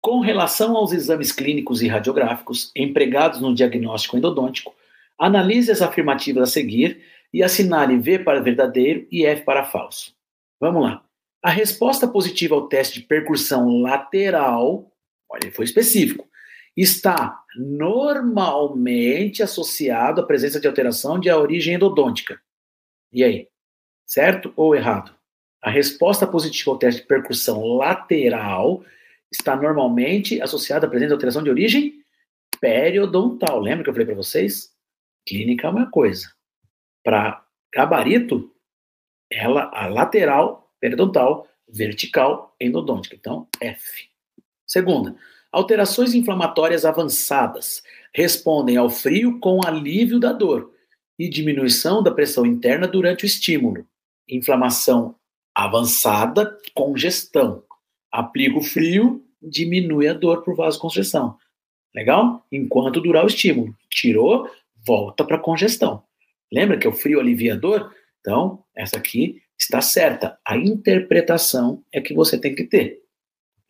Com relação aos exames clínicos e radiográficos empregados no diagnóstico endodôntico, analise as afirmativas a seguir e assinale V para verdadeiro e F para falso. Vamos lá. A resposta positiva ao teste de percussão lateral, olha, ele foi específico, está normalmente associado à presença de alteração de origem endodôntica. E aí? Certo ou errado? A resposta positiva ao teste de percussão lateral está normalmente associada à presença de alteração de origem periodontal. Lembra que eu falei para vocês? Clínica é uma coisa. Para gabarito, ela a lateral periodontal, vertical endodôntica. Então, F. Segunda, alterações inflamatórias avançadas respondem ao frio com alívio da dor e diminuição da pressão interna durante o estímulo. Inflamação avançada, congestão. Aplica o frio, diminui a dor por vasoconstrição. Legal? Enquanto durar o estímulo. Tirou, volta para congestão. Lembra que o frio alivia a dor? Então, essa aqui está certa. A interpretação é que você tem que ter.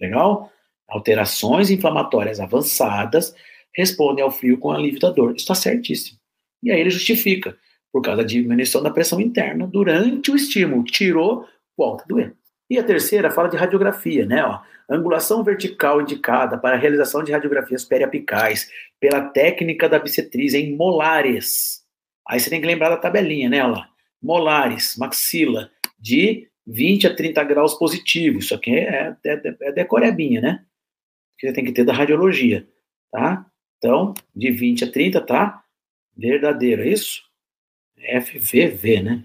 Legal? Alterações inflamatórias avançadas respondem ao frio com alívio da dor. Está certíssimo. E aí ele justifica, por causa da diminuição da pressão interna durante o estímulo. Tirou, volta a doer. E a terceira fala de radiografia, né? Ó, angulação vertical indicada para a realização de radiografias periapicais pela técnica da bissetriz em molares. Aí você tem que lembrar da tabelinha, né? Lá. Molares, maxila, de 20 a 30 graus positivo. Isso aqui é, é, é decorebinha, né? Que você tem que ter da radiologia, tá? Então, de 20 a 30, tá? Verdadeiro, é isso? FVV, né?